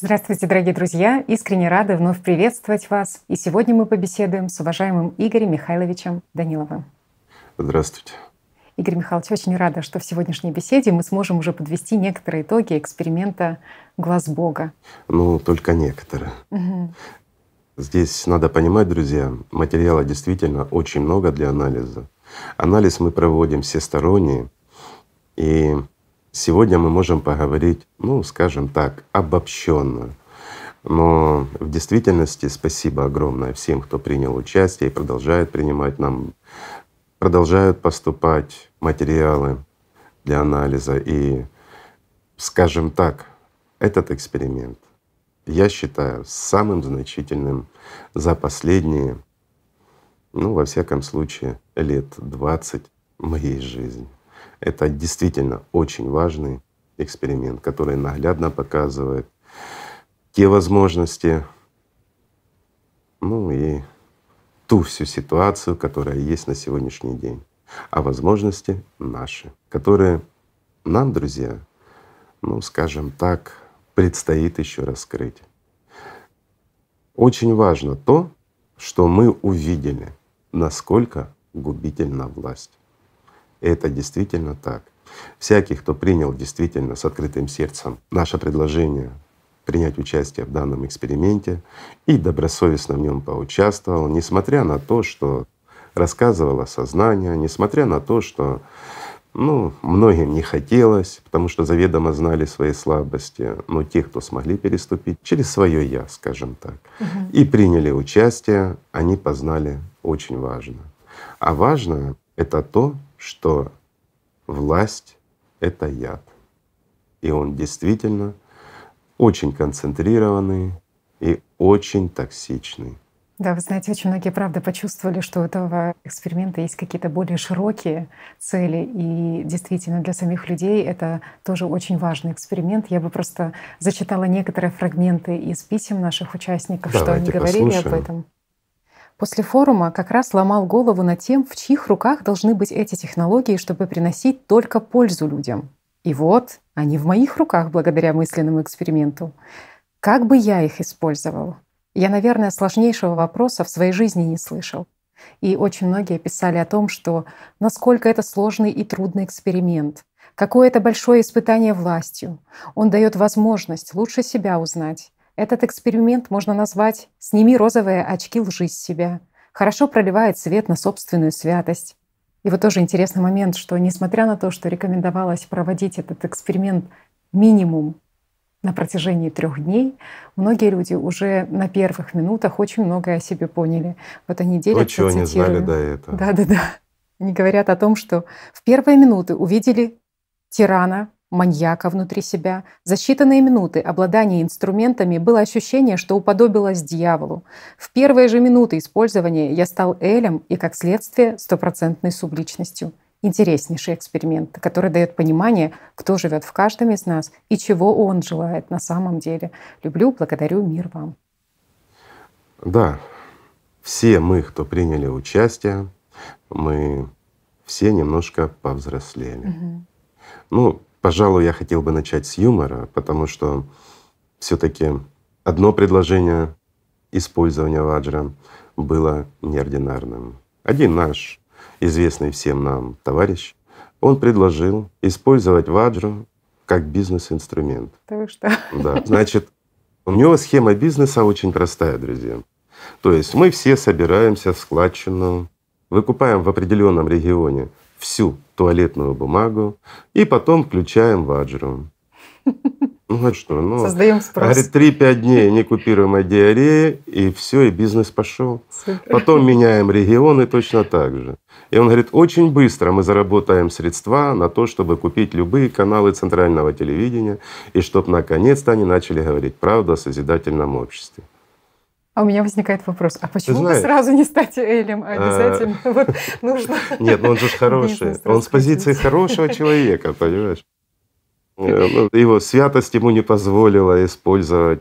Здравствуйте, дорогие друзья! Искренне рады вновь приветствовать вас. И сегодня мы побеседуем с уважаемым Игорем Михайловичем Даниловым. Здравствуйте. Игорь Михайлович, очень рада, что в сегодняшней беседе мы сможем уже подвести некоторые итоги эксперимента «Глаз Бога». Ну, только некоторые. Угу. Здесь надо понимать, друзья, материала действительно очень много для анализа. Анализ мы проводим всесторонний, и сегодня мы можем поговорить, ну, скажем так, обобщенно. Но в действительности спасибо огромное всем, кто принял участие и продолжает принимать нам продолжают поступать материалы для анализа. И, скажем так, этот эксперимент я считаю самым значительным за последние, ну, во всяком случае, лет 20 моей жизни. Это действительно очень важный эксперимент, который наглядно показывает те возможности, ну и ту всю ситуацию, которая есть на сегодняшний день, а возможности наши, которые нам, друзья, ну, скажем так, предстоит еще раскрыть. Очень важно то, что мы увидели, насколько губительна власть. Это действительно так. Всякий, кто принял действительно с открытым сердцем наше предложение принять участие в данном эксперименте и добросовестно в нем поучаствовал, несмотря на то, что рассказывало сознание, несмотря на то, что ну, многим не хотелось, потому что заведомо знали свои слабости, но те, кто смогли переступить через свое я, скажем так, угу. и приняли участие, они познали очень важно. А важно это то, что власть — это яд. И он действительно очень концентрированный и очень токсичный. Да, вы знаете, очень многие, правда, почувствовали, что у этого эксперимента есть какие-то более широкие цели. И действительно, для самих людей это тоже очень важный эксперимент. Я бы просто зачитала некоторые фрагменты из писем наших участников, Давайте что они говорили послушаем. об этом. После форума как раз ломал голову над тем, в чьих руках должны быть эти технологии, чтобы приносить только пользу людям. И вот они в моих руках благодаря мысленному эксперименту. Как бы я их использовал? Я, наверное, сложнейшего вопроса в своей жизни не слышал. И очень многие писали о том, что насколько это сложный и трудный эксперимент, какое это большое испытание властью. Он дает возможность лучше себя узнать. Этот эксперимент можно назвать «сними розовые очки лжи с себя», хорошо проливает свет на собственную святость, и вот тоже интересный момент, что несмотря на то, что рекомендовалось проводить этот эксперимент минимум на протяжении трех дней, многие люди уже на первых минутах очень многое о себе поняли. Вот они делятся, То, чего не знали до этого. Да-да-да. Они говорят о том, что в первые минуты увидели тирана, маньяка внутри себя. За считанные минуты обладания инструментами было ощущение, что уподобилось дьяволу. В первые же минуты использования я стал Элем и, как следствие, стопроцентной субличностью. Интереснейший эксперимент, который дает понимание, кто живет в каждом из нас и чего он желает на самом деле. Люблю, благодарю, мир вам. Да, все мы, кто приняли участие, мы все немножко повзрослели. Угу. Ну, Пожалуй, я хотел бы начать с юмора, потому что все таки одно предложение использования ваджра было неординарным. Один наш известный всем нам товарищ, он предложил использовать ваджру как бизнес-инструмент. Да вы что? Да. Значит, у него схема бизнеса очень простая, друзья. То есть мы все собираемся в складчину, выкупаем в определенном регионе всю туалетную бумагу и потом включаем ваджру. Ну а что? Ну, Создаем спрос. Говорит, 3-5 дней некупируемая диарея, и все, и бизнес пошел. Потом меняем регионы точно так же. И он говорит, очень быстро мы заработаем средства на то, чтобы купить любые каналы центрального телевидения, и чтобы наконец-то они начали говорить правду о созидательном обществе. А у меня возникает вопрос, а почему бы сразу не стать Элем, а обязательно. А... вот нужно… Нет, ну он же хороший, он с позиции хорошего человека, понимаешь? Э, ну, его святость ему не позволила использовать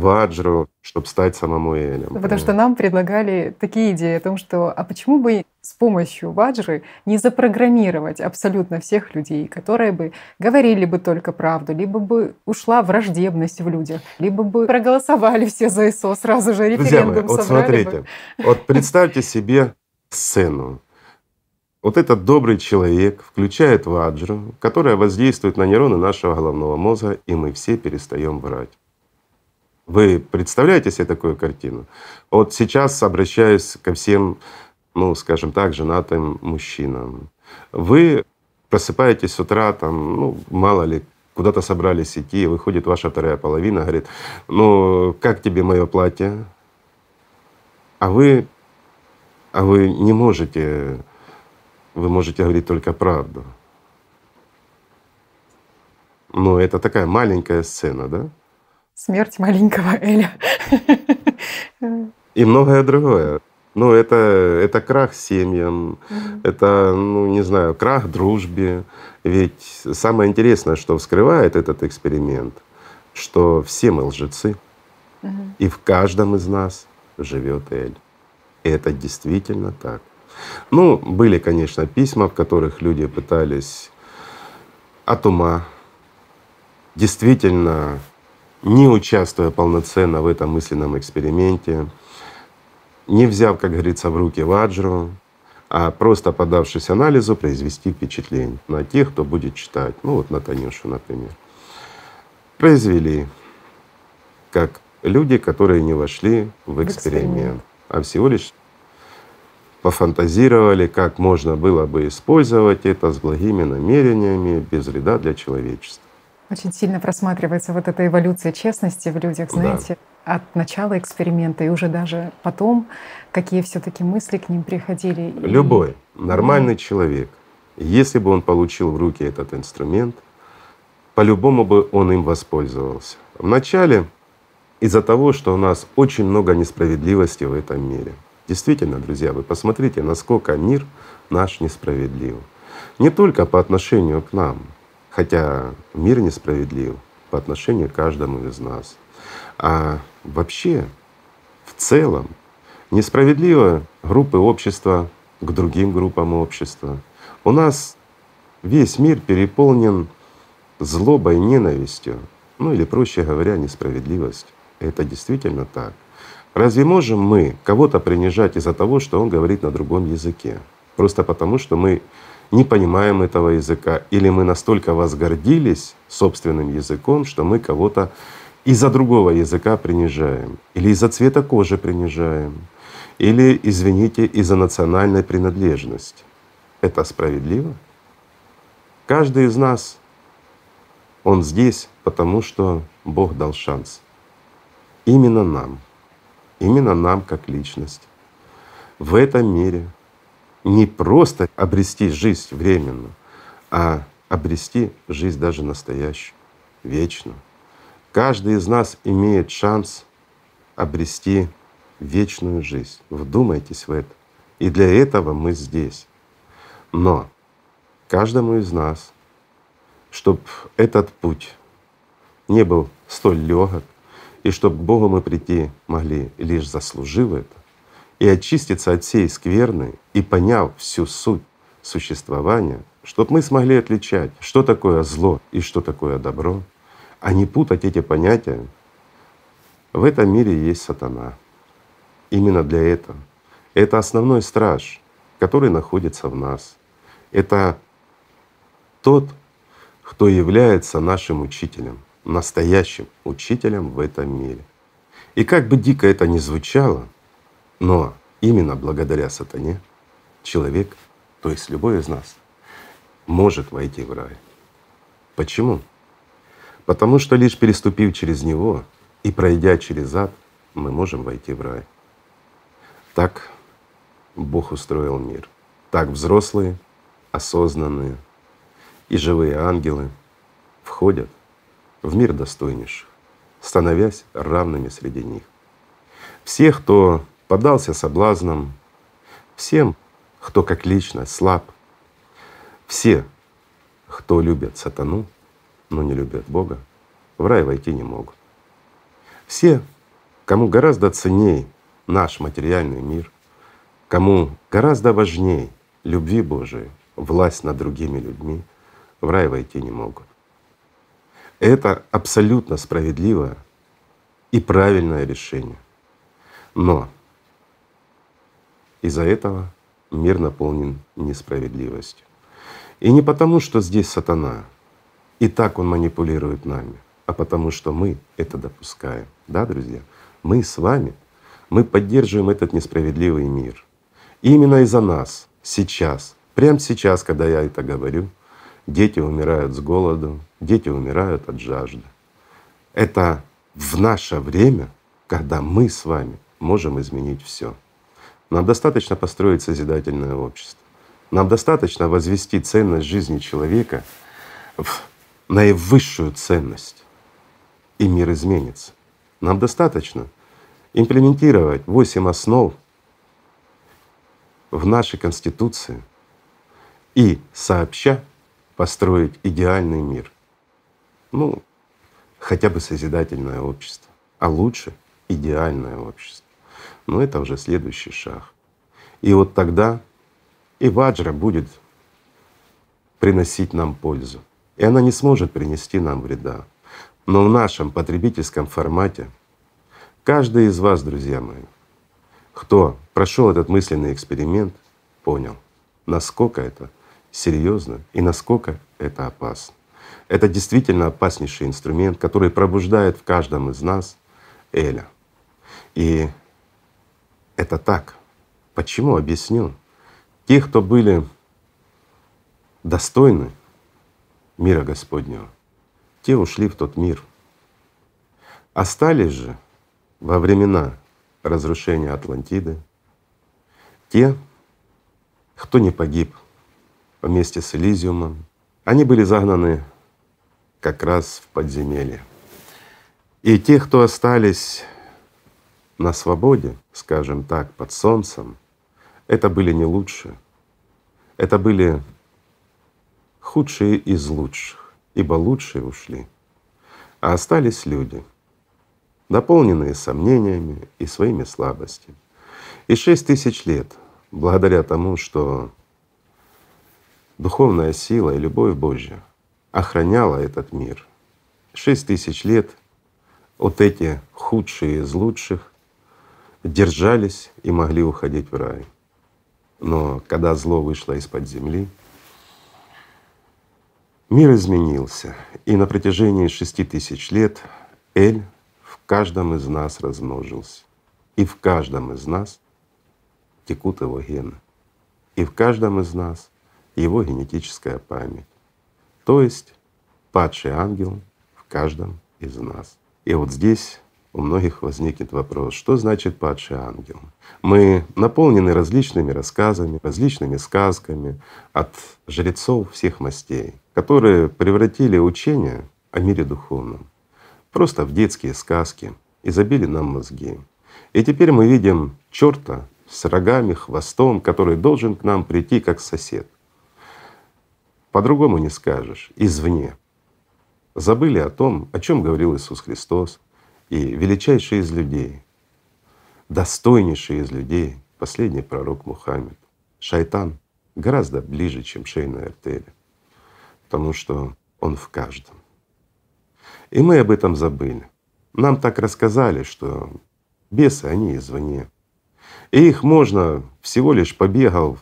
ваджру, чтобы стать самому Элем. Потому что нам предлагали такие идеи о том, что а почему бы с помощью ваджры не запрограммировать абсолютно всех людей, которые бы говорили бы только правду, либо бы ушла враждебность в людях, либо бы проголосовали все за ИСО сразу же, референдум Друзья мои, вот смотрите, бы. вот представьте себе сцену. Вот этот добрый человек включает ваджру, которая воздействует на нейроны нашего головного мозга, и мы все перестаем врать. Вы представляете себе такую картину? Вот сейчас обращаюсь ко всем, ну, скажем так, женатым мужчинам. Вы просыпаетесь с утра, там, ну, мало ли, куда-то собрались идти, выходит ваша вторая половина, говорит, ну, как тебе мое платье? А вы, а вы не можете, вы можете говорить только правду. Ну, это такая маленькая сцена, да? Смерть маленького Эля. И многое другое. Ну, это, это крах семьям, Мгм. это, ну, не знаю, крах дружбе. Ведь самое интересное, что вскрывает этот эксперимент, что все мы лжецы, Мгм. и в каждом из нас живет Эль. И это действительно так. Ну, были, конечно, письма, в которых люди пытались от ума, действительно, не участвуя полноценно в этом мысленном эксперименте, не взяв, как говорится, в руки ваджру, а просто подавшись анализу, произвести впечатление на тех, кто будет читать. Ну вот на Танюшу, например. Произвели как люди, которые не вошли в В эксперимент, эксперимент. а всего лишь пофантазировали, как можно было бы использовать это с благими намерениями, без вреда для человечества. Очень сильно просматривается вот эта эволюция честности в людях, Да. знаете, от начала эксперимента и уже даже потом, какие все-таки мысли к ним приходили. Любой нормальный человек, если бы он получил в руки этот инструмент, по-любому бы он им воспользовался. Вначале из-за того, что у нас очень много несправедливости в этом мире. Действительно, друзья, вы посмотрите, насколько мир наш несправедлив. Не только по отношению к нам, хотя мир несправедлив по отношению к каждому из нас, а вообще в целом несправедливо группы общества к другим группам общества. У нас весь мир переполнен злобой, ненавистью, ну или проще говоря, несправедливостью. Это действительно так. Разве можем мы кого-то принижать из-за того, что он говорит на другом языке? Просто потому, что мы не понимаем этого языка, или мы настолько возгордились собственным языком, что мы кого-то из-за другого языка принижаем, или из-за цвета кожи принижаем, или, извините, из-за национальной принадлежности. Это справедливо? Каждый из нас, он здесь, потому что Бог дал шанс. Именно нам, именно нам как личность в этом мире не просто обрести жизнь временную, а обрести жизнь даже настоящую, вечную. Каждый из нас имеет шанс обрести вечную жизнь. Вдумайтесь в это. И для этого мы здесь. Но каждому из нас, чтобы этот путь не был столь легок, и чтобы к Богу мы прийти могли, лишь заслужив это, и очиститься от всей скверны, и поняв всю суть существования, чтобы мы смогли отличать, что такое зло и что такое добро, а не путать эти понятия. В этом мире есть сатана. Именно для этого. Это основной страж, который находится в нас. Это тот, кто является нашим учителем, настоящим учителем в этом мире. И как бы дико это ни звучало, но именно благодаря сатане человек, то есть любой из нас, может войти в рай. Почему? Потому что лишь переступив через него и пройдя через ад, мы можем войти в рай. Так Бог устроил мир. Так взрослые, осознанные и живые ангелы входят в мир достойнейших, становясь равными среди них. Всех, кто поддался соблазнам, всем, кто как личность слаб, все, кто любят сатану, но не любят Бога, в рай войти не могут. Все, кому гораздо ценней наш материальный мир, кому гораздо важней любви Божией, власть над другими людьми, в рай войти не могут. Это абсолютно справедливое и правильное решение. Но из-за этого мир наполнен несправедливостью. И не потому, что здесь сатана, и так он манипулирует нами, а потому что мы это допускаем. Да, друзья? Мы с вами, мы поддерживаем этот несправедливый мир. И именно из-за нас сейчас, прямо сейчас, когда я это говорю, дети умирают с голоду, дети умирают от жажды. Это в наше время, когда мы с вами можем изменить все. Нам достаточно построить созидательное общество. Нам достаточно возвести ценность жизни человека в наивысшую ценность, и мир изменится. Нам достаточно имплементировать восемь основ в нашей Конституции и сообща построить идеальный мир. Ну, хотя бы созидательное общество, а лучше идеальное общество. Но это уже следующий шаг. И вот тогда и ваджра будет приносить нам пользу. И она не сможет принести нам вреда. Но в нашем потребительском формате каждый из вас, друзья мои, кто прошел этот мысленный эксперимент, понял, насколько это серьезно и насколько это опасно. Это действительно опаснейший инструмент, который пробуждает в каждом из нас Эля. И это так. Почему? Объясню. Те, кто были достойны мира Господнего, те ушли в тот мир. Остались же во времена разрушения Атлантиды те, кто не погиб вместе с Элизиумом, они были загнаны как раз в подземелье. И те, кто остались на свободе, скажем так, под солнцем, это были не лучшие. Это были худшие из лучших, ибо лучшие ушли. А остались люди, наполненные сомнениями и своими слабостями. И шесть тысяч лет, благодаря тому, что духовная сила и любовь Божья охраняла этот мир, шесть тысяч лет вот эти худшие из лучших держались и могли уходить в рай. Но когда зло вышло из-под земли, мир изменился, и на протяжении шести тысяч лет Эль в каждом из нас размножился. И в каждом из нас текут его гены. И в каждом из нас его генетическая память. То есть падший ангел в каждом из нас. И вот здесь у многих возникнет вопрос, что значит падший ангел? Мы наполнены различными рассказами, различными сказками от жрецов всех мастей, которые превратили учение о мире духовном просто в детские сказки и забили нам мозги. И теперь мы видим черта с рогами, хвостом, который должен к нам прийти как сосед. По-другому не скажешь, извне. Забыли о том, о чем говорил Иисус Христос, и величайший из людей, достойнейший из людей, последний пророк Мухаммед. Шайтан гораздо ближе, чем шейная артерия, потому что он в каждом. И мы об этом забыли. Нам так рассказали, что бесы, они извне. И их можно всего лишь побегал,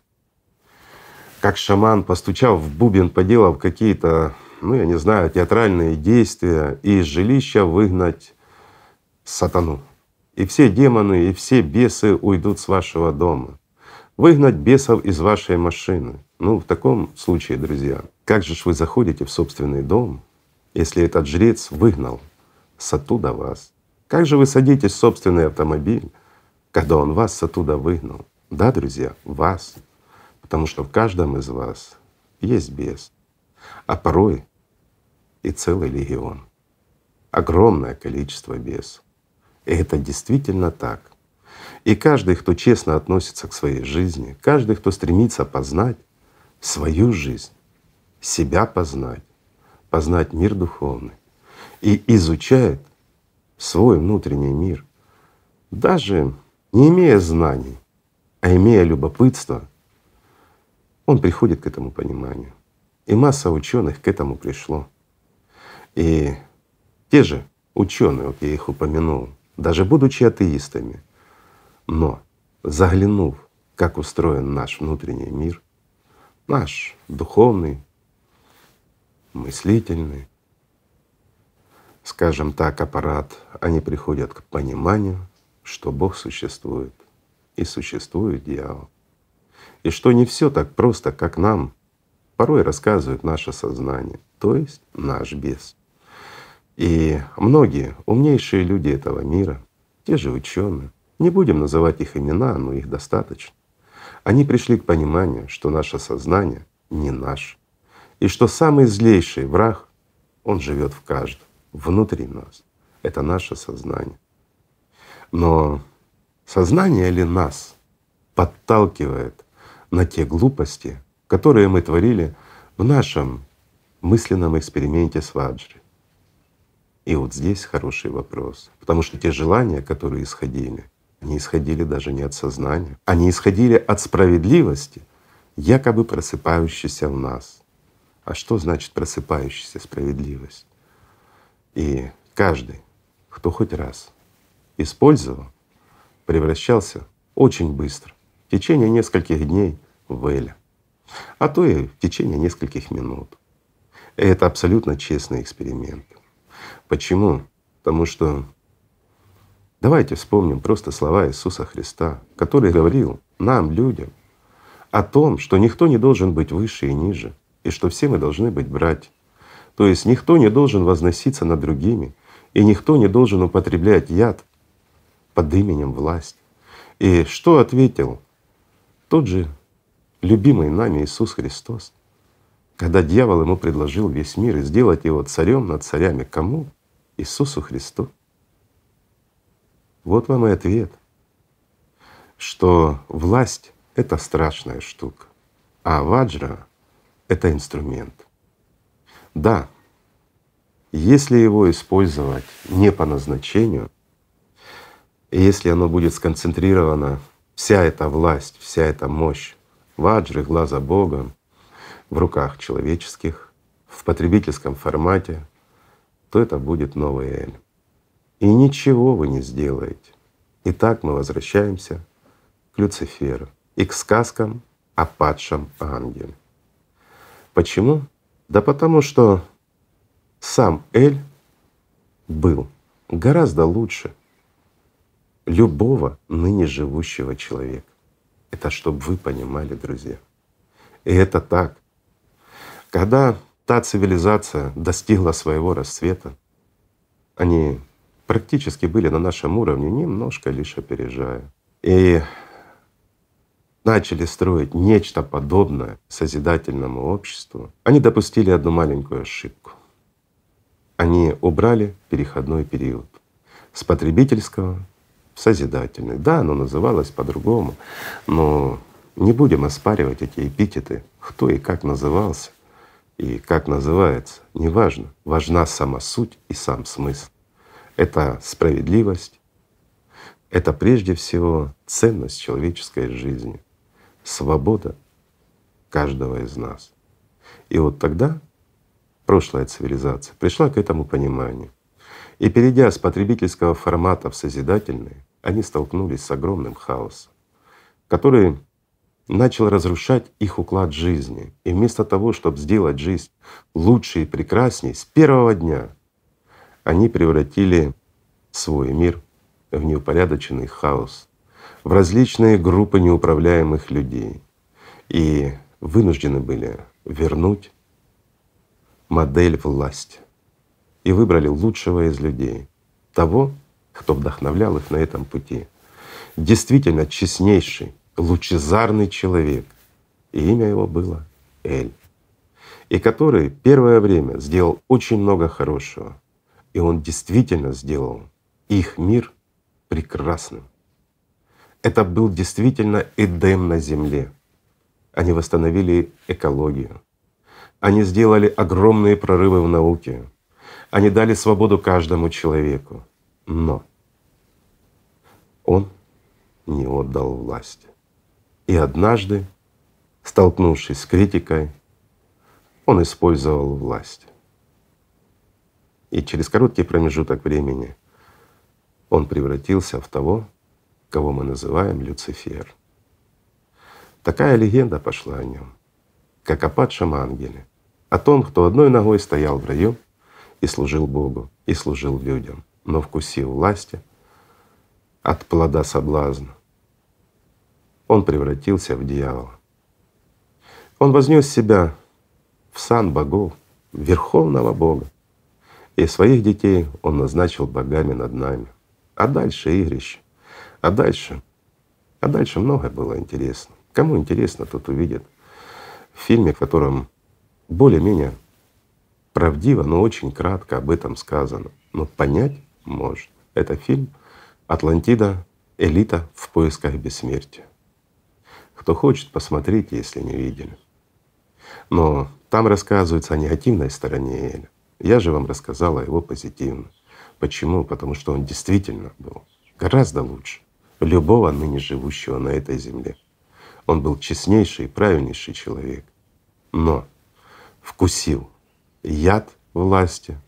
как шаман, постучав в бубен, поделав какие-то, ну я не знаю, театральные действия, и из жилища выгнать сатану. И все демоны, и все бесы уйдут с вашего дома. Выгнать бесов из вашей машины. Ну, в таком случае, друзья, как же ж вы заходите в собственный дом, если этот жрец выгнал с оттуда вас? Как же вы садитесь в собственный автомобиль, когда он вас с оттуда выгнал? Да, друзья, вас. Потому что в каждом из вас есть бес, а порой и целый легион. Огромное количество бесов. Это действительно так. И каждый, кто честно относится к своей жизни, каждый, кто стремится познать свою жизнь, себя познать, познать мир духовный и изучает свой внутренний мир, даже не имея знаний, а имея любопытство, он приходит к этому пониманию. И масса ученых к этому пришло. И те же ученые, вот я их упомянул, даже будучи атеистами, но заглянув, как устроен наш внутренний мир, наш духовный, мыслительный, скажем так, аппарат, они приходят к пониманию, что Бог существует и существует дьявол. И что не все так просто, как нам порой рассказывает наше сознание, то есть наш бес. И многие умнейшие люди этого мира, те же ученые, не будем называть их имена, но их достаточно, они пришли к пониманию, что наше сознание не наше, и что самый злейший враг, он живет в каждом, внутри нас. Это наше сознание. Но сознание ли нас подталкивает на те глупости, которые мы творили в нашем мысленном эксперименте с Ваджри? И вот здесь хороший вопрос, потому что те желания, которые исходили, они исходили даже не от сознания, они исходили от справедливости, якобы просыпающейся в нас. А что значит просыпающаяся справедливость? И каждый, кто хоть раз использовал, превращался очень быстро, в течение нескольких дней в Эля, а то и в течение нескольких минут. И это абсолютно честный эксперимент. Почему? Потому что давайте вспомним просто слова Иисуса Христа, который говорил нам, людям, о том, что никто не должен быть выше и ниже, и что все мы должны быть братья. То есть никто не должен возноситься над другими, и никто не должен употреблять яд под именем власть. И что ответил тот же любимый нами Иисус Христос, когда дьявол ему предложил весь мир и сделать его царем над царями кому? Иисусу Христу. Вот вам и ответ, что власть — это страшная штука, а ваджра — это инструмент. Да, если его использовать не по назначению, если оно будет сконцентрировано, вся эта власть, вся эта мощь ваджры, глаза Бога в руках человеческих, в потребительском формате, то это будет новый Эль. И ничего вы не сделаете. Итак, мы возвращаемся к Люциферу и к сказкам о падшем ангеле. Почему? Да потому что сам Эль был гораздо лучше любого ныне живущего человека. Это чтобы вы понимали, друзья. И это так. Когда та цивилизация достигла своего расцвета, они практически были на нашем уровне, немножко лишь опережая. И начали строить нечто подобное созидательному обществу, они допустили одну маленькую ошибку. Они убрали переходной период с потребительского в созидательный. Да, оно называлось по-другому, но не будем оспаривать эти эпитеты, кто и как назывался и как называется, неважно. Важна сама суть и сам смысл. Это справедливость, это прежде всего ценность человеческой жизни, свобода каждого из нас. И вот тогда прошлая цивилизация пришла к этому пониманию. И перейдя с потребительского формата в созидательный, они столкнулись с огромным хаосом, который начал разрушать их уклад жизни. И вместо того, чтобы сделать жизнь лучше и прекрасней, с первого дня они превратили свой мир в неупорядоченный хаос, в различные группы неуправляемых людей. И вынуждены были вернуть модель власти. И выбрали лучшего из людей, того, кто вдохновлял их на этом пути. Действительно честнейший, лучезарный человек, и имя его было Эль, и который первое время сделал очень много хорошего, и он действительно сделал их мир прекрасным. Это был действительно Эдем на земле. Они восстановили экологию, они сделали огромные прорывы в науке, они дали свободу каждому человеку. Но он не отдал власть. И однажды, столкнувшись с критикой, он использовал власть. И через короткий промежуток времени он превратился в того, кого мы называем Люцифер. Такая легенда пошла о нем, как о падшем ангеле, о том, кто одной ногой стоял в раю и служил Богу, и служил людям, но вкусив власти от плода соблазна, он превратился в дьявола. Он вознес себя в сан богов, верховного Бога. И своих детей он назначил богами над нами. А дальше игрище. А дальше, а дальше многое было интересно. Кому интересно, тот увидит в фильме, в котором более-менее правдиво, но очень кратко об этом сказано. Но понять может. Это фильм «Атлантида. Элита в поисках бессмертия». Кто хочет, посмотрите, если не видели. Но там рассказывается о негативной стороне Эля. Я же вам рассказал о его позитивной. Почему? Потому что он действительно был гораздо лучше любого ныне живущего на этой земле. Он был честнейший и правильнейший человек. Но вкусил яд власти,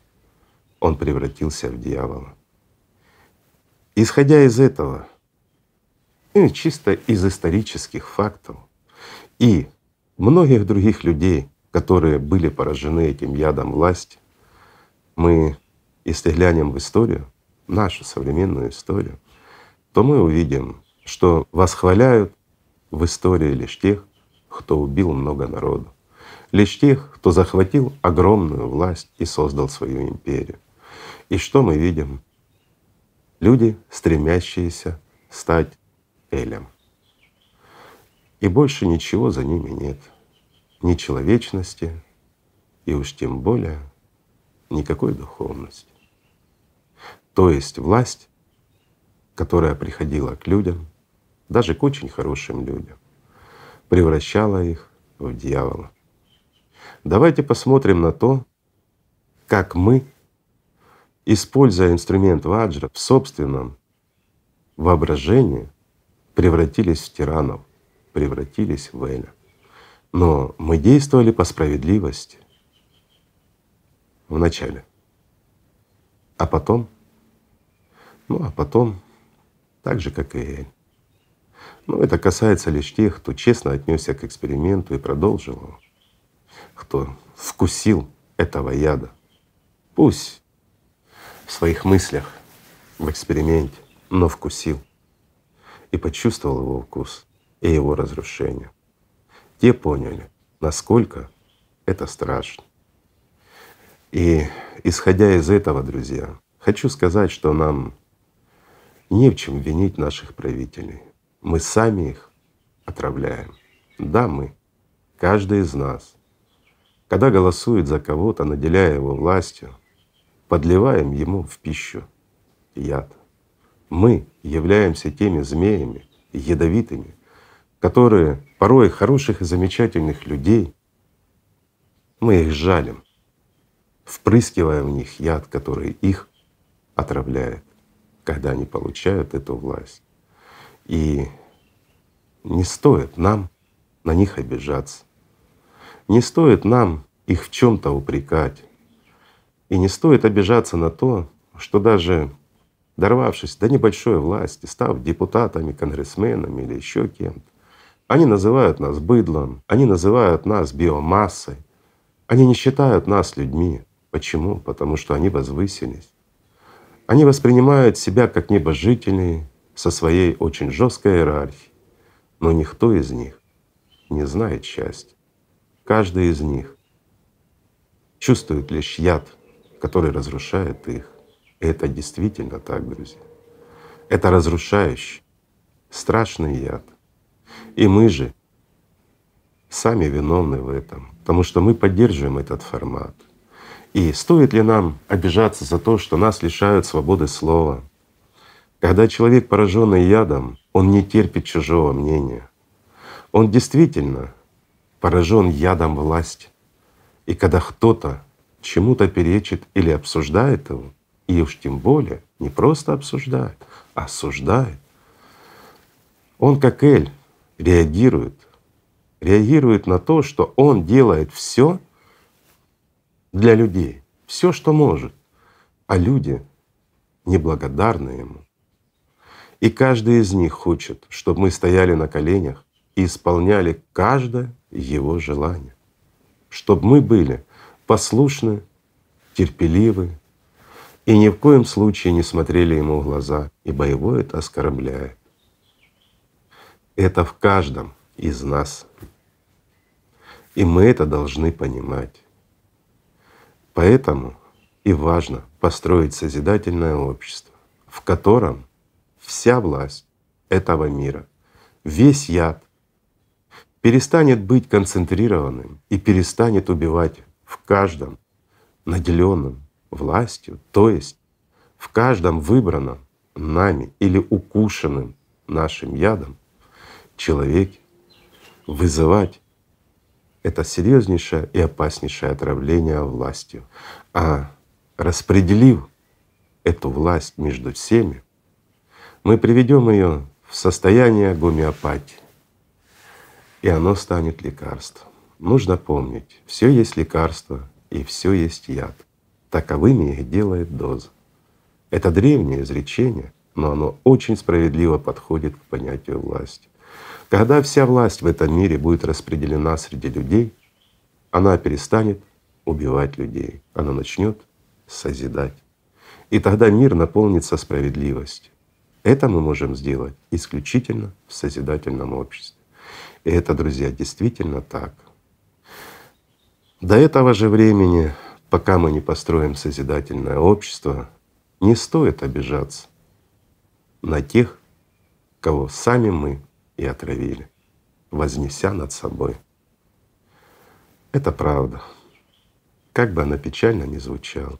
он превратился в дьявола. Исходя из этого, и чисто из исторических фактов, и многих других людей, которые были поражены этим ядом власти, мы, если глянем в историю, нашу современную историю, то мы увидим, что восхваляют в истории лишь тех, кто убил много народу, лишь тех, кто захватил огромную власть и создал свою империю. И что мы видим? Люди, стремящиеся стать Элем. И больше ничего за ними нет. Ни человечности, и уж тем более никакой духовности. То есть власть, которая приходила к людям, даже к очень хорошим людям, превращала их в дьявола. Давайте посмотрим на то, как мы, используя инструмент ваджра в собственном воображении, превратились в тиранов, превратились в Эля. Но мы действовали по справедливости вначале. А потом, ну а потом, так же, как и Эль. Но это касается лишь тех, кто честно отнесся к эксперименту и продолжил его, кто вкусил этого яда. Пусть в своих мыслях, в эксперименте, но вкусил и почувствовал его вкус и его разрушение. Те поняли, насколько это страшно. И исходя из этого, друзья, хочу сказать, что нам не в чем винить наших правителей. Мы сами их отравляем. Да, мы, каждый из нас, когда голосует за кого-то, наделяя его властью, подливаем ему в пищу яд. Мы являемся теми змеями ядовитыми, которые порой хороших и замечательных людей, мы их жалим, впрыскивая в них яд, который их отравляет, когда они получают эту власть. И не стоит нам на них обижаться. Не стоит нам их в чем то упрекать. И не стоит обижаться на то, что даже дорвавшись до небольшой власти, став депутатами, конгрессменами или еще кем-то, они называют нас быдлом, они называют нас биомассой, они не считают нас людьми. Почему? Потому что они возвысились. Они воспринимают себя как небожительные, со своей очень жесткой иерархией, но никто из них не знает счастья. Каждый из них чувствует лишь яд, который разрушает их. Это действительно так, друзья. Это разрушающий, страшный яд. И мы же сами виновны в этом, потому что мы поддерживаем этот формат. И стоит ли нам обижаться за то, что нас лишают свободы слова, когда человек, пораженный ядом, он не терпит чужого мнения. Он действительно поражен ядом власти. И когда кто-то чему-то перечит или обсуждает его, и уж тем более не просто обсуждает, а осуждает. Он как Эль реагирует, реагирует на то, что он делает все для людей, все, что может, а люди неблагодарны ему. И каждый из них хочет, чтобы мы стояли на коленях и исполняли каждое его желание, чтобы мы были послушны, терпеливы и ни в коем случае не смотрели ему в глаза, ибо его это оскорбляет. Это в каждом из нас. И мы это должны понимать. Поэтому и важно построить созидательное общество, в котором вся власть этого мира, весь яд перестанет быть концентрированным и перестанет убивать в каждом наделенном властью, то есть в каждом выбранном нами или укушенным нашим ядом человеке вызывать это серьезнейшее и опаснейшее отравление властью. А распределив эту власть между всеми, мы приведем ее в состояние гомеопатии, и оно станет лекарством. Нужно помнить, все есть лекарство и все есть яд. Таковыми их делает доза. Это древнее изречение, но оно очень справедливо подходит к понятию власти. Когда вся власть в этом мире будет распределена среди людей, она перестанет убивать людей, она начнет созидать. И тогда мир наполнится справедливостью. Это мы можем сделать исключительно в созидательном обществе. И это, друзья, действительно так. До этого же времени, пока мы не построим созидательное общество, не стоит обижаться на тех, кого сами мы и отравили, вознеся над собой. Это правда, как бы она печально ни звучала.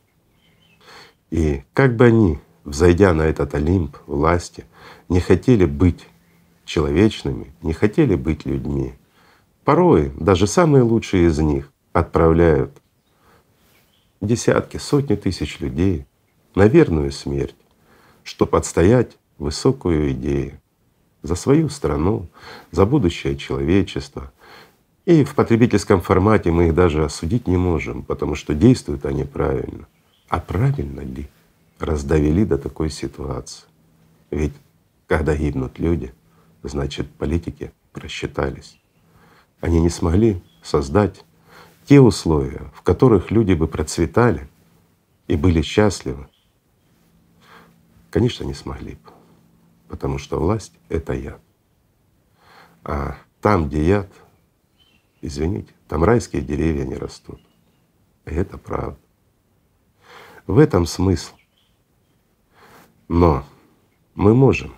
И как бы они, взойдя на этот Олимп власти, не хотели быть человечными, не хотели быть людьми. Порой даже самые лучшие из них отправляют десятки, сотни тысяч людей на верную смерть, чтобы отстоять высокую идею за свою страну, за будущее человечества. И в потребительском формате мы их даже осудить не можем, потому что действуют они правильно. А правильно ли раздавили до такой ситуации? Ведь когда гибнут люди, значит политики просчитались. Они не смогли создать те условия, в которых люди бы процветали и были счастливы. Конечно, не смогли бы, потому что власть — это яд. А там, где яд, извините, там райские деревья не растут. И это правда. В этом смысл. Но мы можем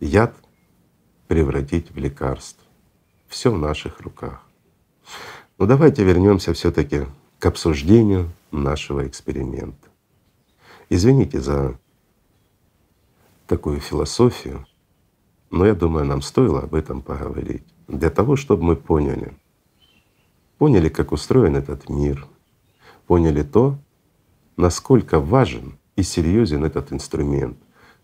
яд превратить в лекарство. Все в наших руках. Но давайте вернемся все-таки к обсуждению нашего эксперимента. Извините за такую философию, но я думаю, нам стоило об этом поговорить. Для того, чтобы мы поняли, поняли, как устроен этот мир, поняли то, насколько важен и серьезен этот инструмент,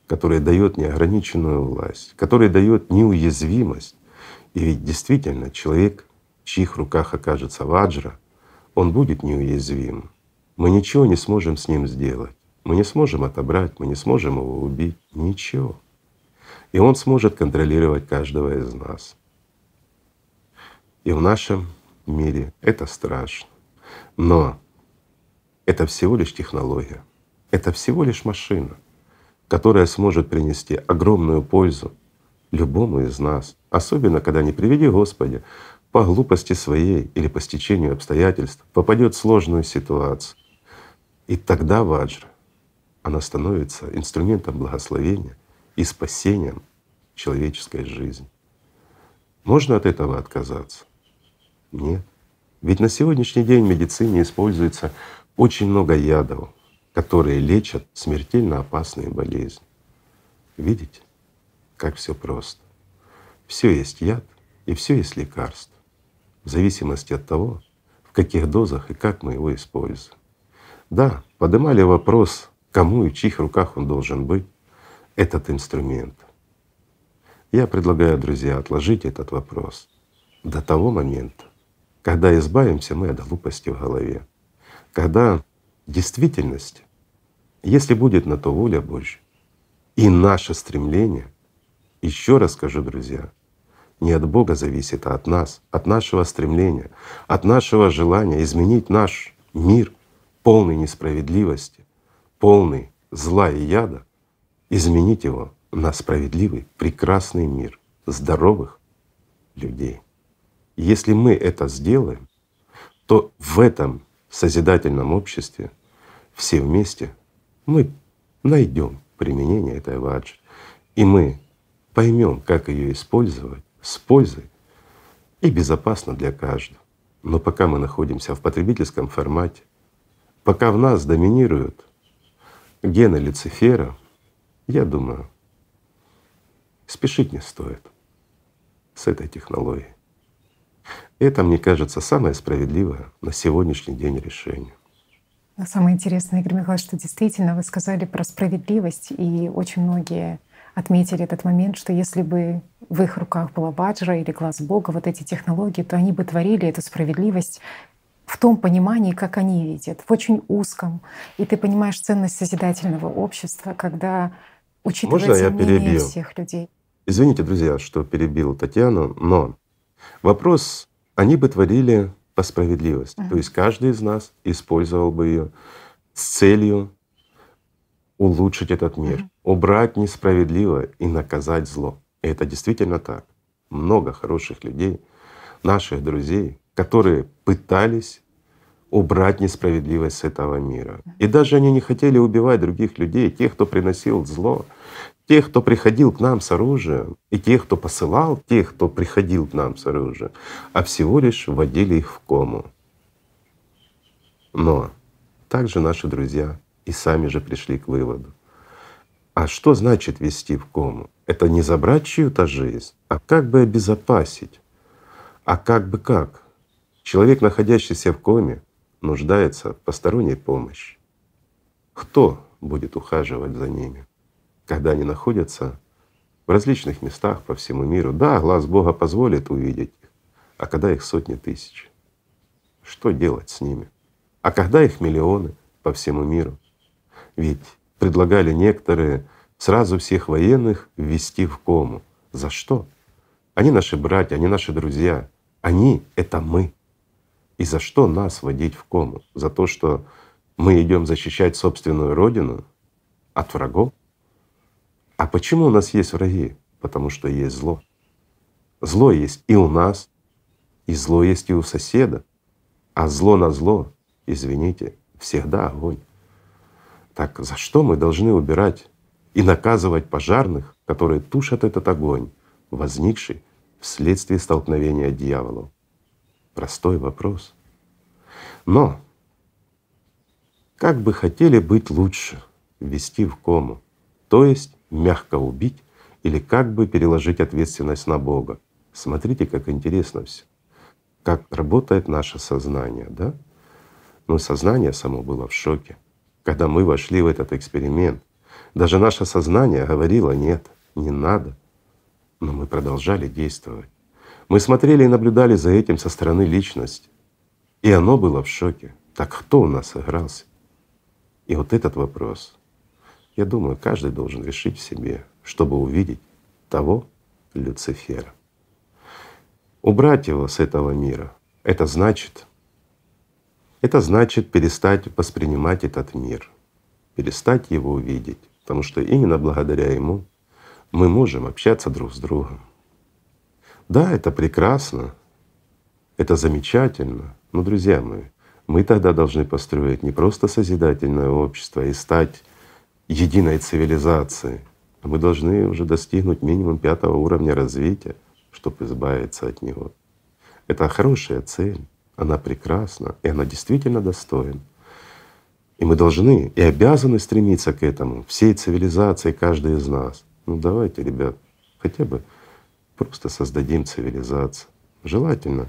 который дает неограниченную власть, который дает неуязвимость. И ведь действительно человек, чьих руках окажется ваджра, он будет неуязвим. Мы ничего не сможем с ним сделать. Мы не сможем отобрать, мы не сможем его убить. Ничего. И он сможет контролировать каждого из нас. И в нашем мире это страшно. Но это всего лишь технология, это всего лишь машина которая сможет принести огромную пользу любому из нас, особенно когда, не приведи Господи, по глупости своей или по стечению обстоятельств попадет в сложную ситуацию. И тогда ваджра, она становится инструментом благословения и спасением человеческой жизни. Можно от этого отказаться? Нет. Ведь на сегодняшний день в медицине используется очень много ядов, которые лечат смертельно опасные болезни. Видите, как все просто. Все есть яд и все есть лекарство, в зависимости от того, в каких дозах и как мы его используем. Да, поднимали вопрос, кому и в чьих руках он должен быть, этот инструмент. Я предлагаю, друзья, отложить этот вопрос до того момента, когда избавимся мы от глупости в голове, когда действительность, если будет на то воля Божья, и наше стремление, еще раз скажу, друзья, не от Бога зависит, а от нас, от нашего стремления, от нашего желания изменить наш мир полный несправедливости, полный зла и яда, изменить его на справедливый, прекрасный мир здоровых людей. Если мы это сделаем, то в этом созидательном обществе все вместе мы найдем применение этой ваджи, и мы поймем, как ее использовать с пользой и безопасно для каждого. Но пока мы находимся в потребительском формате, пока в нас доминируют гены Люцифера, я думаю, спешить не стоит с этой технологией. Это, мне кажется, самое справедливое на сегодняшний день решение. Но самое интересное, Игорь Михайлович, что действительно вы сказали про справедливость, и очень многие отметили этот момент, что если бы в их руках была баджра или глаз Бога, вот эти технологии, то они бы творили эту справедливость в том понимании, как они видят, в очень узком. И ты понимаешь ценность созидательного общества, когда учитывается Можно я перебью? всех людей. Извините, друзья, что перебил Татьяну, но вопрос, они бы творили по справедливости. Uh-huh. То есть каждый из нас использовал бы ее с целью улучшить этот мир, uh-huh. Убрать несправедливое и наказать зло. И это действительно так. Много хороших людей, наших друзей, которые пытались убрать несправедливость с этого мира. И даже они не хотели убивать других людей, тех, кто приносил зло, тех, кто приходил к нам с оружием, и тех, кто посылал тех, кто приходил к нам с оружием, а всего лишь вводили их в кому. Но также наши друзья и сами же пришли к выводу. А что значит вести в кому? Это не забрать чью-то жизнь, а как бы обезопасить. А как бы как? Человек, находящийся в коме, нуждается в посторонней помощи. Кто будет ухаживать за ними? когда они находятся в различных местах по всему миру. Да, глаз Бога позволит увидеть их, а когда их сотни тысяч, что делать с ними? А когда их миллионы по всему миру? Ведь предлагали некоторые сразу всех военных ввести в кому. За что? Они наши братья, они наши друзья. Они — это мы. И за что нас вводить в кому? За то, что мы идем защищать собственную родину от врагов? А почему у нас есть враги? Потому что есть зло. Зло есть и у нас, и зло есть и у соседа. А зло на зло, извините, всегда огонь. Так за что мы должны убирать и наказывать пожарных, которые тушат этот огонь, возникший вследствие столкновения дьяволов? Простой вопрос. Но как бы хотели быть лучше, ввести в кому, то есть мягко убить или как бы переложить ответственность на Бога. Смотрите, как интересно все, как работает наше сознание, да? Но сознание само было в шоке. Когда мы вошли в этот эксперимент, даже наше сознание говорило «нет, не надо», но мы продолжали действовать. Мы смотрели и наблюдали за этим со стороны личности, и оно было в шоке. Так кто у нас игрался? И вот этот вопрос я думаю, каждый должен решить в себе, чтобы увидеть того Люцифера. Убрать его с этого мира — это значит, это значит перестать воспринимать этот мир, перестать его увидеть, потому что именно благодаря ему мы можем общаться друг с другом. Да, это прекрасно, это замечательно, но, друзья мои, мы тогда должны построить не просто созидательное общество и стать единой цивилизации. Мы должны уже достигнуть минимум пятого уровня развития, чтобы избавиться от него. Это хорошая цель, она прекрасна, и она действительно достойна. И мы должны и обязаны стремиться к этому, всей цивилизации, каждый из нас. Ну давайте, ребят, хотя бы просто создадим цивилизацию. Желательно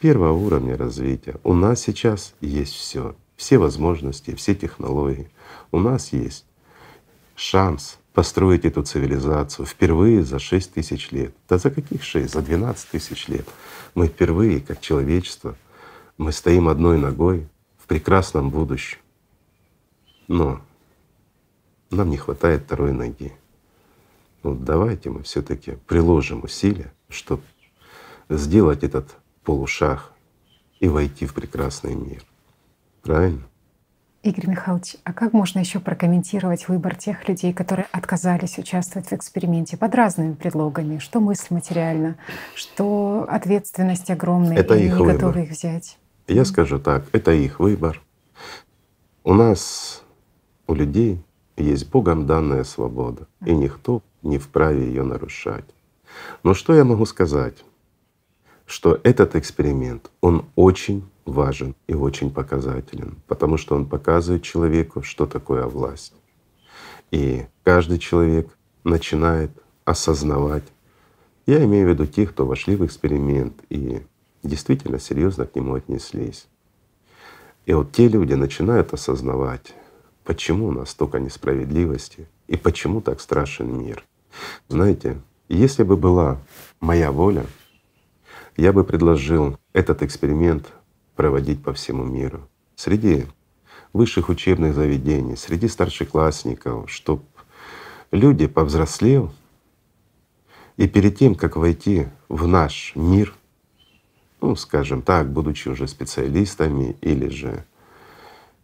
первого уровня развития. У нас сейчас есть все, все возможности, все технологии. У нас есть шанс построить эту цивилизацию впервые за 6 тысяч лет. Да за каких 6? За 12 тысяч лет. Мы впервые, как человечество, мы стоим одной ногой в прекрасном будущем. Но нам не хватает второй ноги. Ну давайте мы все таки приложим усилия, чтобы сделать этот полушаг и войти в прекрасный мир. Правильно? Игорь Михайлович, а как можно еще прокомментировать выбор тех людей, которые отказались участвовать в эксперименте под разными предлогами? Что мысль материально, что ответственность огромная, это и их не выбор. готовы их взять? Я скажу так, это их выбор. У нас, у людей есть Богом данная свобода, и никто не вправе ее нарушать. Но что я могу сказать? Что этот эксперимент, он очень важен и очень показателен, потому что он показывает человеку, что такое власть. И каждый человек начинает осознавать, я имею в виду тех, кто вошли в эксперимент и действительно серьезно к нему отнеслись. И вот те люди начинают осознавать, почему у нас столько несправедливости и почему так страшен мир. Знаете, если бы была моя воля, я бы предложил этот эксперимент проводить по всему миру, среди высших учебных заведений, среди старшеклассников, чтобы люди, повзрослев, и перед тем, как войти в наш мир, ну, скажем так, будучи уже специалистами или же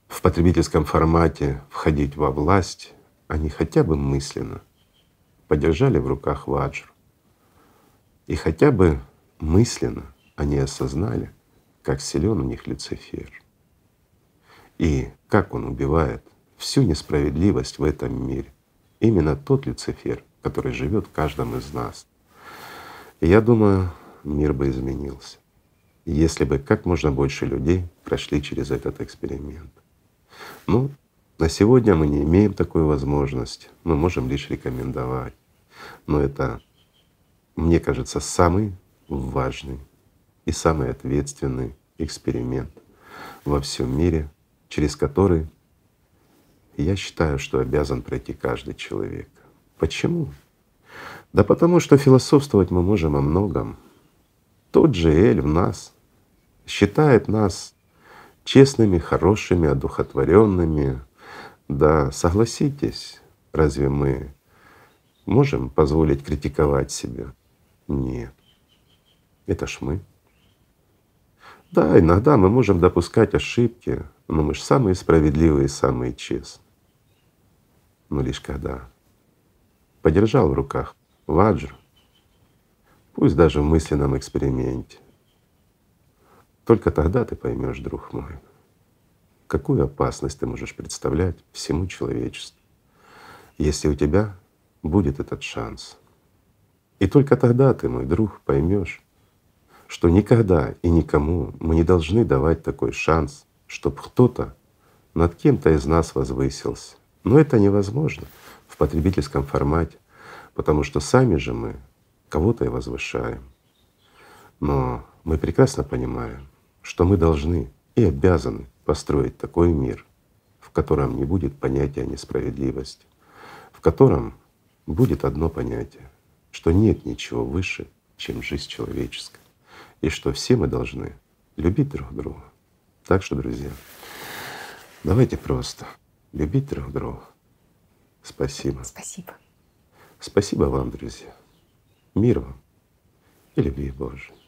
в потребительском формате входить во власть, они хотя бы мысленно подержали в руках ваджр. И хотя бы мысленно они осознали, как силен у них Люцифер. И как он убивает всю несправедливость в этом мире. Именно тот Люцифер, который живет в каждом из нас. И я думаю, мир бы изменился, если бы как можно больше людей прошли через этот эксперимент. Ну, на сегодня мы не имеем такой возможности, мы можем лишь рекомендовать. Но это, мне кажется, самый важный и самый ответственный эксперимент во всем мире, через который я считаю, что обязан пройти каждый человек. Почему? Да потому что философствовать мы можем о многом. Тот же Эль в нас считает нас честными, хорошими, одухотворенными. Да, согласитесь, разве мы можем позволить критиковать себя? Нет. Это ж мы. Да, иногда мы можем допускать ошибки, но мы же самые справедливые самые честные. Но лишь когда подержал в руках ваджр, пусть даже в мысленном эксперименте, только тогда ты поймешь, друг мой, какую опасность ты можешь представлять всему человечеству, если у тебя будет этот шанс. И только тогда ты, мой друг, поймешь, что никогда и никому мы не должны давать такой шанс, чтобы кто-то над кем-то из нас возвысился. Но это невозможно в потребительском формате, потому что сами же мы кого-то и возвышаем. Но мы прекрасно понимаем, что мы должны и обязаны построить такой мир, в котором не будет понятия несправедливости, в котором будет одно понятие, что нет ничего выше, чем жизнь человеческая и что все мы должны любить друг друга. Так что, друзья, давайте просто любить друг друга. Спасибо. Спасибо. Спасибо вам, друзья. Мир вам и любви Божией.